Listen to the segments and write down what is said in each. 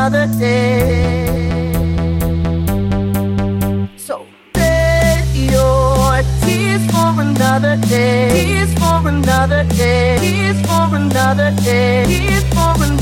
another day. So save your tears for another day. Tears for another day. Tears for another day. Tears for another day.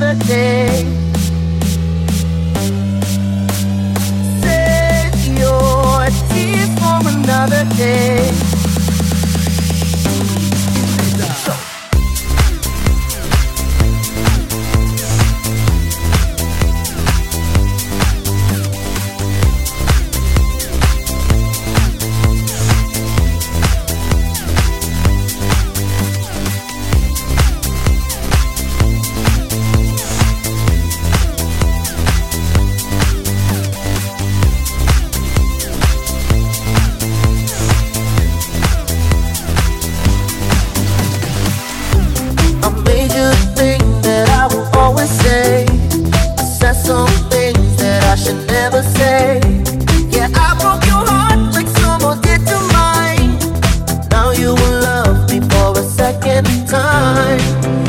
another day. never say. Yeah, I broke your heart like someone did to mine. Now you will love me for a second time.